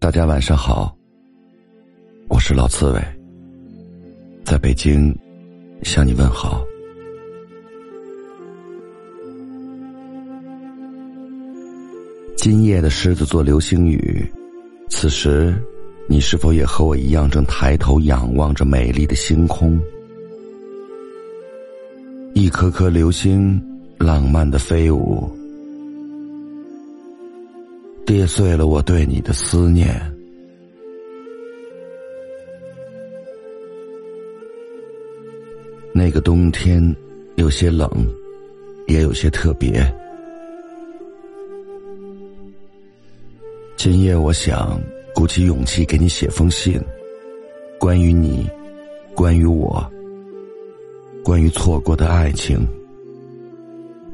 大家晚上好，我是老刺猬，在北京向你问好。今夜的狮子座流星雨，此时你是否也和我一样，正抬头仰望着美丽的星空？一颗颗流星浪漫的飞舞，跌碎了我对你的思念。那个冬天有些冷，也有些特别。今夜，我想鼓起勇气给你写封信，关于你，关于我，关于错过的爱情，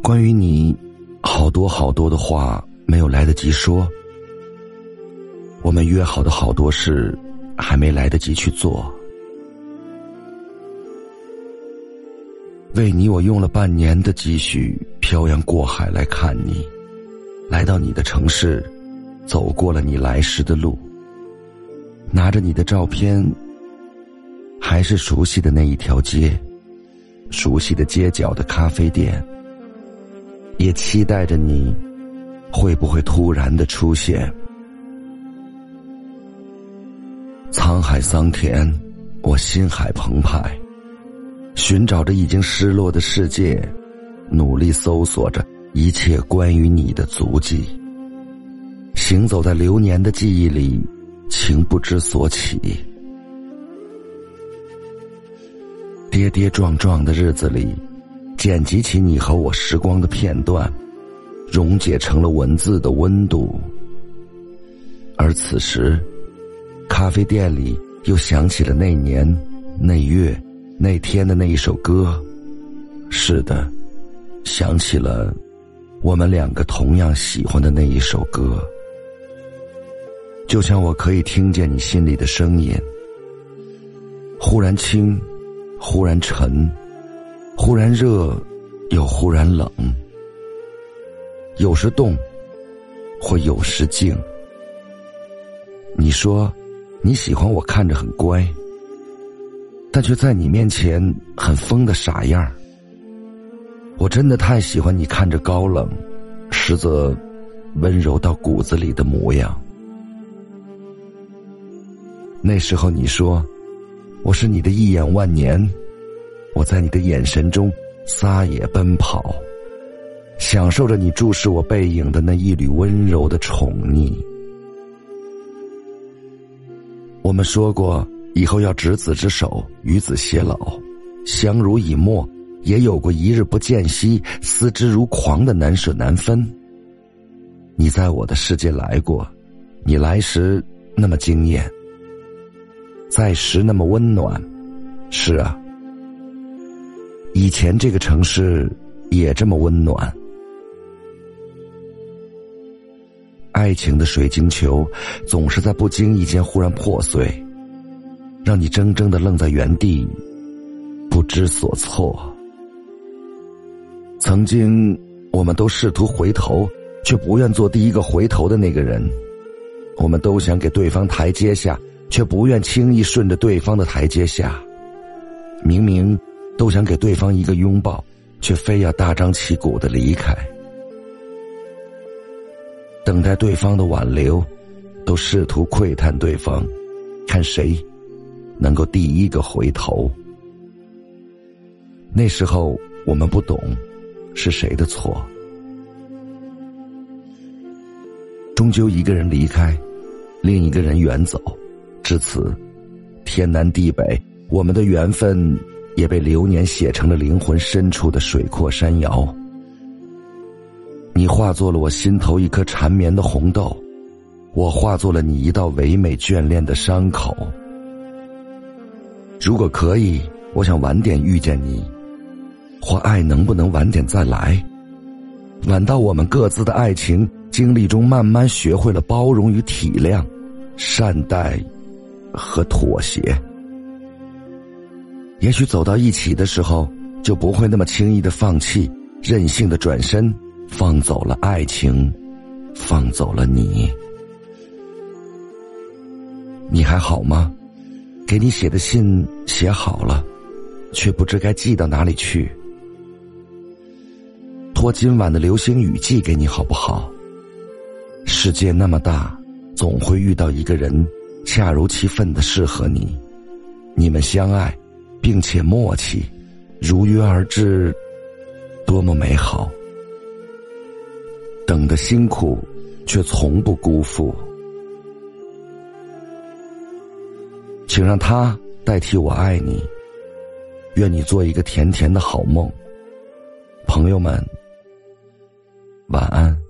关于你，好多好多的话没有来得及说，我们约好的好多事还没来得及去做。为你，我用了半年的积蓄漂洋过海来看你，来到你的城市。走过了你来时的路，拿着你的照片，还是熟悉的那一条街，熟悉的街角的咖啡店，也期待着你会不会突然的出现。沧海桑田，我心海澎湃，寻找着已经失落的世界，努力搜索着一切关于你的足迹。行走在流年的记忆里，情不知所起。跌跌撞撞的日子里，剪辑起你和我时光的片段，溶解成了文字的温度。而此时，咖啡店里又响起了那年、那月、那天的那一首歌。是的，想起了我们两个同样喜欢的那一首歌。就像我可以听见你心里的声音，忽然轻，忽然沉，忽然热，又忽然冷，有时动，或有时静。你说你喜欢我看着很乖，但却在你面前很疯的傻样儿。我真的太喜欢你看着高冷，实则温柔到骨子里的模样。那时候你说，我是你的一眼万年，我在你的眼神中撒野奔跑，享受着你注视我背影的那一缕温柔的宠溺。我们说过以后要执子之手，与子偕老，相濡以沫，也有过一日不见兮，思之如狂的难舍难分。你在我的世界来过，你来时那么惊艳。在时那么温暖，是啊，以前这个城市也这么温暖。爱情的水晶球总是在不经意间忽然破碎，让你怔怔的愣在原地，不知所措。曾经，我们都试图回头，却不愿做第一个回头的那个人。我们都想给对方台阶下。却不愿轻易顺着对方的台阶下，明明都想给对方一个拥抱，却非要大张旗鼓的离开。等待对方的挽留，都试图窥探对方，看谁能够第一个回头。那时候我们不懂，是谁的错？终究一个人离开，另一个人远走。至此，天南地北，我们的缘分也被流年写成了灵魂深处的水阔山遥。你化作了我心头一颗缠绵的红豆，我化作了你一道唯美眷恋的伤口。如果可以，我想晚点遇见你，或爱能不能晚点再来？晚到我们各自的爱情经历中，慢慢学会了包容与体谅，善待。和妥协，也许走到一起的时候，就不会那么轻易的放弃，任性的转身，放走了爱情，放走了你。你还好吗？给你写的信写好了，却不知该寄到哪里去。托今晚的流星雨寄给你好不好？世界那么大，总会遇到一个人，恰如其分的适合你，你们相爱，并且默契，如约而至，多么美好！等的辛苦，却从不辜负。请让他代替我爱你，愿你做一个甜甜的好梦。朋友们，晚安。